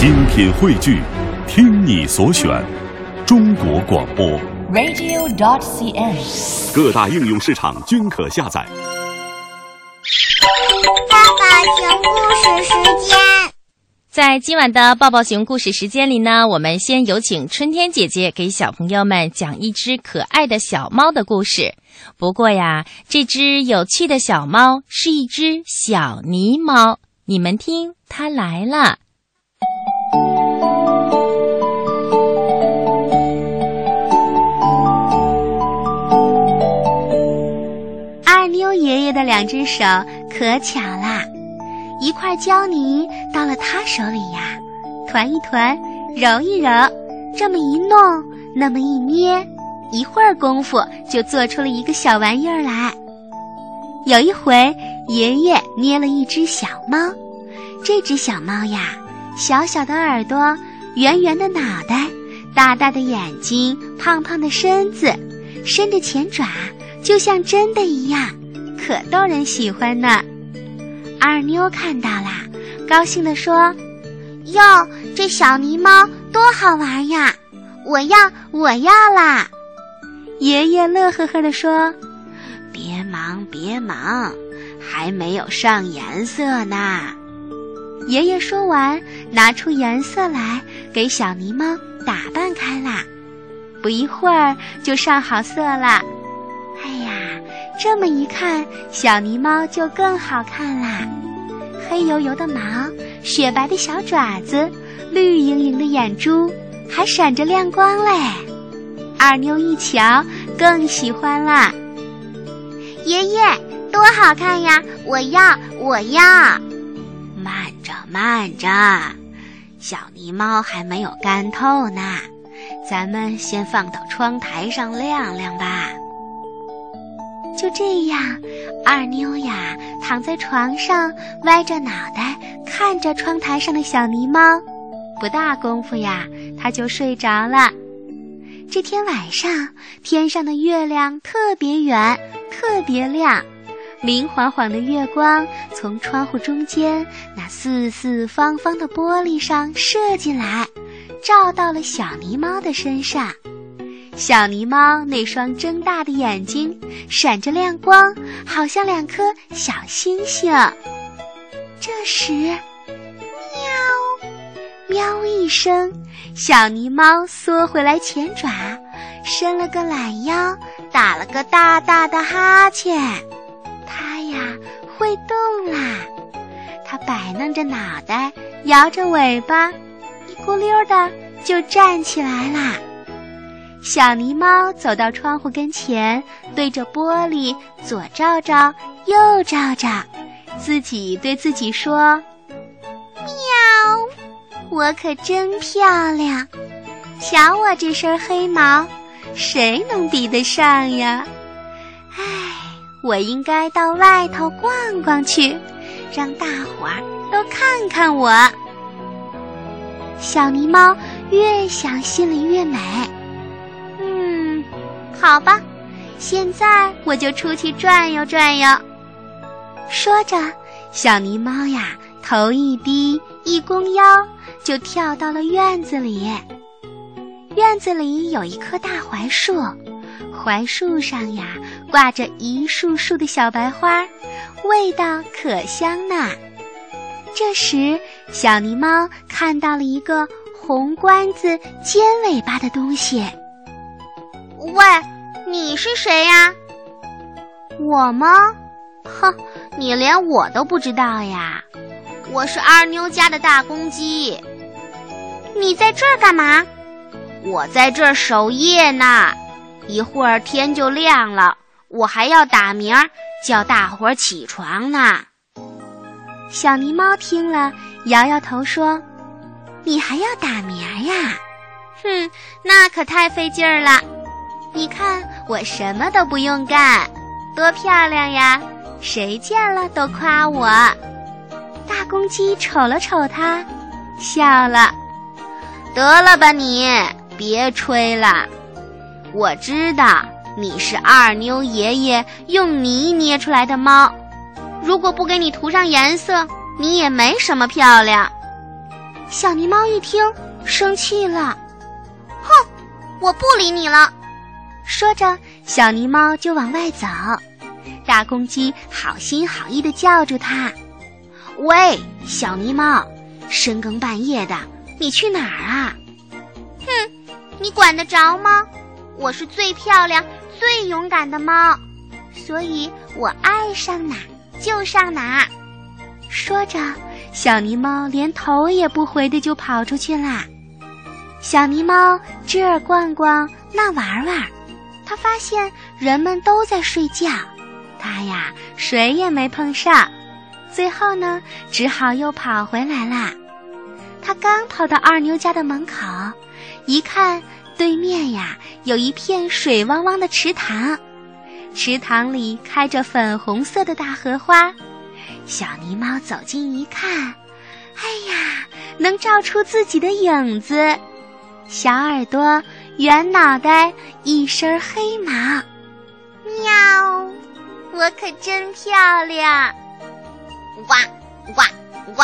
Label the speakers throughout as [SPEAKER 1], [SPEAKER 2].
[SPEAKER 1] 精品汇聚，听你所选，中国广播。
[SPEAKER 2] radio dot cn，。
[SPEAKER 1] 各大应用市场均可下载。
[SPEAKER 3] 爸爸讲故事时间。
[SPEAKER 4] 在今晚的抱抱熊故事时间里呢，我们先有请春天姐姐给小朋友们讲一只可爱的小猫的故事。不过呀，这只有趣的小猫是一只小泥猫，你们听，它来了。
[SPEAKER 5] 妞爷爷的两只手可巧啦，一块胶泥到了他手里呀，团一团，揉一揉，这么一弄，那么一捏，一会儿功夫就做出了一个小玩意儿来。有一回，爷爷捏了一只小猫，这只小猫呀，小小的耳朵，圆圆的脑袋，大大的眼睛，胖胖的身子，伸着前爪。就像真的一样，可逗人喜欢呢。二妞看到啦，高兴地说：“
[SPEAKER 3] 哟，这小泥猫多好玩呀！我要，我要啦！”
[SPEAKER 5] 爷爷乐呵呵地说：“别忙，别忙，还没有上颜色呢。”爷爷说完，拿出颜色来给小泥猫打扮开啦。不一会儿就上好色了。这么一看，小泥猫就更好看啦！黑油油的毛，雪白的小爪子，绿莹莹的眼珠，还闪着亮光嘞。二妞一瞧，更喜欢啦。
[SPEAKER 3] 爷爷，多好看呀！我要，我要。
[SPEAKER 5] 慢着，慢着，小泥猫还没有干透呢，咱们先放到窗台上晾晾吧。就这样，二妞呀躺在床上，歪着脑袋看着窗台上的小泥猫。不大功夫呀，她就睡着了。这天晚上，天上的月亮特别圆，特别亮，明晃晃的月光从窗户中间那四四方方的玻璃上射进来，照到了小泥猫的身上。小泥猫那双睁大的眼睛闪着亮光，好像两颗小星星。这时，喵，喵一声，小泥猫缩回来前爪，伸了个懒腰，打了个大大的哈欠。它呀，会动啦！它摆弄着脑袋，摇着尾巴，一咕溜的就站起来啦。小泥猫走到窗户跟前，对着玻璃左照照，右照照，自己对自己说：“喵，我可真漂亮！瞧我这身黑毛，谁能比得上呀？唉，我应该到外头逛逛去，让大伙儿都看看我。”小泥猫越想心里越美。好吧，现在我就出去转悠转悠。说着，小泥猫呀，头一低，一弓腰，就跳到了院子里。院子里有一棵大槐树，槐树上呀，挂着一束束的小白花，味道可香呢。这时，小泥猫看到了一个红冠子、尖尾巴的东西。
[SPEAKER 3] 喂，你是谁呀？
[SPEAKER 5] 我吗？哼，你连我都不知道呀！
[SPEAKER 3] 我是二妞家的大公鸡。你在这儿干嘛？
[SPEAKER 5] 我在这儿守夜呢。一会儿天就亮了，我还要打鸣儿，叫大伙儿起床呢。小泥猫听了，摇摇头说：“你还要打鸣呀？
[SPEAKER 3] 哼，那可太费劲儿了。”
[SPEAKER 5] 你看我什么都不用干，多漂亮呀！谁见了都夸我。大公鸡瞅了瞅它，笑了。得了吧你，别吹了。我知道你是二妞爷爷用泥捏出来的猫，如果不给你涂上颜色，你也没什么漂亮。小泥猫一听，生气了，哼，我不理你了。说着，小泥猫就往外走。大公鸡好心好意的叫住它：“喂，小泥猫，深更半夜的，你去哪儿啊？”“哼，你管得着吗？我是最漂亮、最勇敢的猫，所以我爱上哪就上哪。”说着，小泥猫连头也不回的就跑出去啦。小泥猫这儿逛逛，那玩玩，它发现人们都在睡觉。他呀，谁也没碰上，最后呢，只好又跑回来啦。他刚跑到二妞家的门口，一看对面呀，有一片水汪汪的池塘，池塘里开着粉红色的大荷花。小狸猫走近一看，哎呀，能照出自己的影子，小耳朵，圆脑袋，一身黑毛，喵。我可真漂亮！呱呱呱！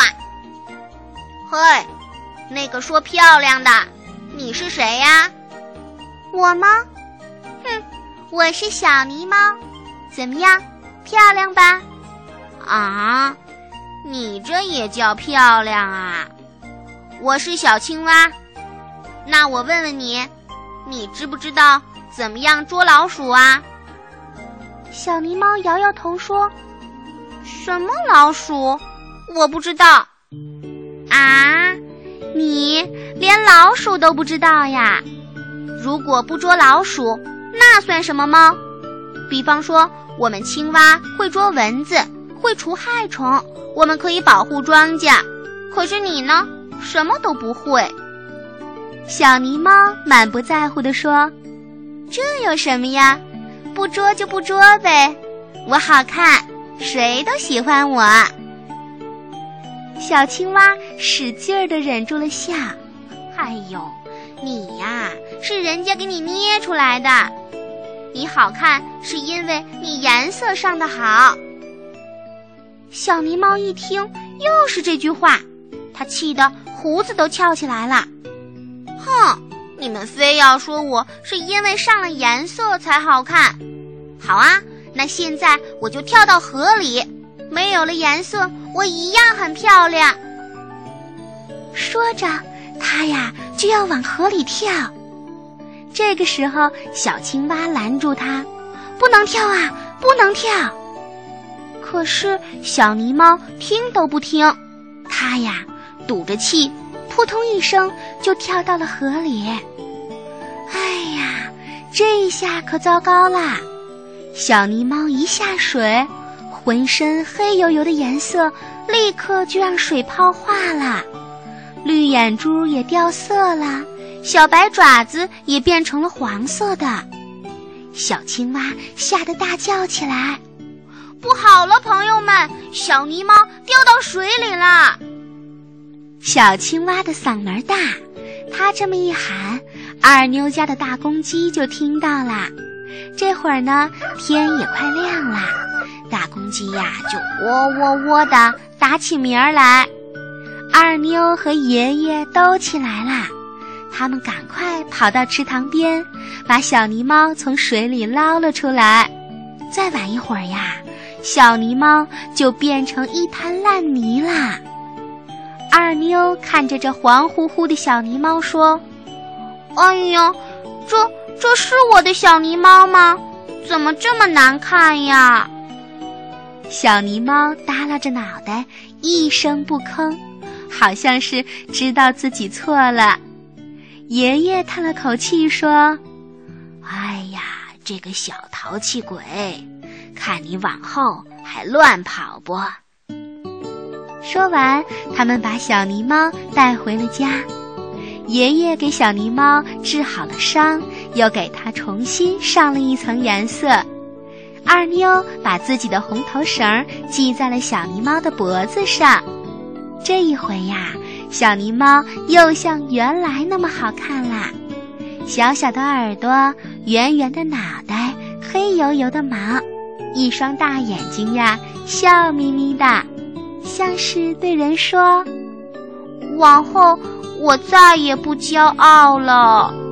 [SPEAKER 5] 嘿，那个说漂亮的，你是谁呀？我吗？哼，我是小泥猫。怎么样，漂亮吧？啊，你这也叫漂亮啊？我是小青蛙。那我问问你，你知不知道怎么样捉老鼠啊？小狸猫摇摇头说：“什么老鼠？我不知道。啊，你连老鼠都不知道呀？如果不捉老鼠，那算什么猫？比方说，我们青蛙会捉蚊子，会除害虫，我们可以保护庄稼。可是你呢，什么都不会。”小狸猫满不在乎地说：“这有什么呀？”不捉就不捉呗，我好看，谁都喜欢我。小青蛙使劲儿的忍住了笑。哎呦，你呀，是人家给你捏出来的。你好看是因为你颜色上的好。小狸猫一听又是这句话，它气得胡子都翘起来了。哼！你们非要说我是因为上了颜色才好看，好啊，那现在我就跳到河里，没有了颜色，我一样很漂亮。说着，他呀就要往河里跳。这个时候，小青蛙拦住他：“不能跳啊，不能跳！”可是小泥猫听都不听，他呀赌着气。扑通一声，就跳到了河里。哎呀，这一下可糟糕啦！小泥猫一下水，浑身黑油油的颜色立刻就让水泡化了，绿眼珠也掉色了，小白爪子也变成了黄色的。小青蛙吓得大叫起来：“不好了，朋友们，小泥猫掉到水里了！”小青蛙的嗓门大，它这么一喊，二妞家的大公鸡就听到了。这会儿呢，天也快亮了，大公鸡呀就喔喔喔的打起鸣儿来。二妞和爷爷都起来了，他们赶快跑到池塘边，把小泥猫从水里捞了出来。再晚一会儿呀，小泥猫就变成一滩烂泥啦。二妞看着这黄乎乎的小狸猫说：“哎呀，这这是我的小狸猫吗？怎么这么难看呀？”小狸猫耷拉着脑袋，一声不吭，好像是知道自己错了。爷爷叹了口气说：“哎呀，这个小淘气鬼，看你往后还乱跑不？”说完，他们把小狸猫带回了家。爷爷给小狸猫治好了伤，又给它重新上了一层颜色。二妞把自己的红头绳系在了小狸猫的脖子上。这一回呀，小狸猫又像原来那么好看啦！小小的耳朵，圆圆的脑袋，黑油油的毛，一双大眼睛呀，笑眯眯的。像是对人说：“往后我再也不骄傲了。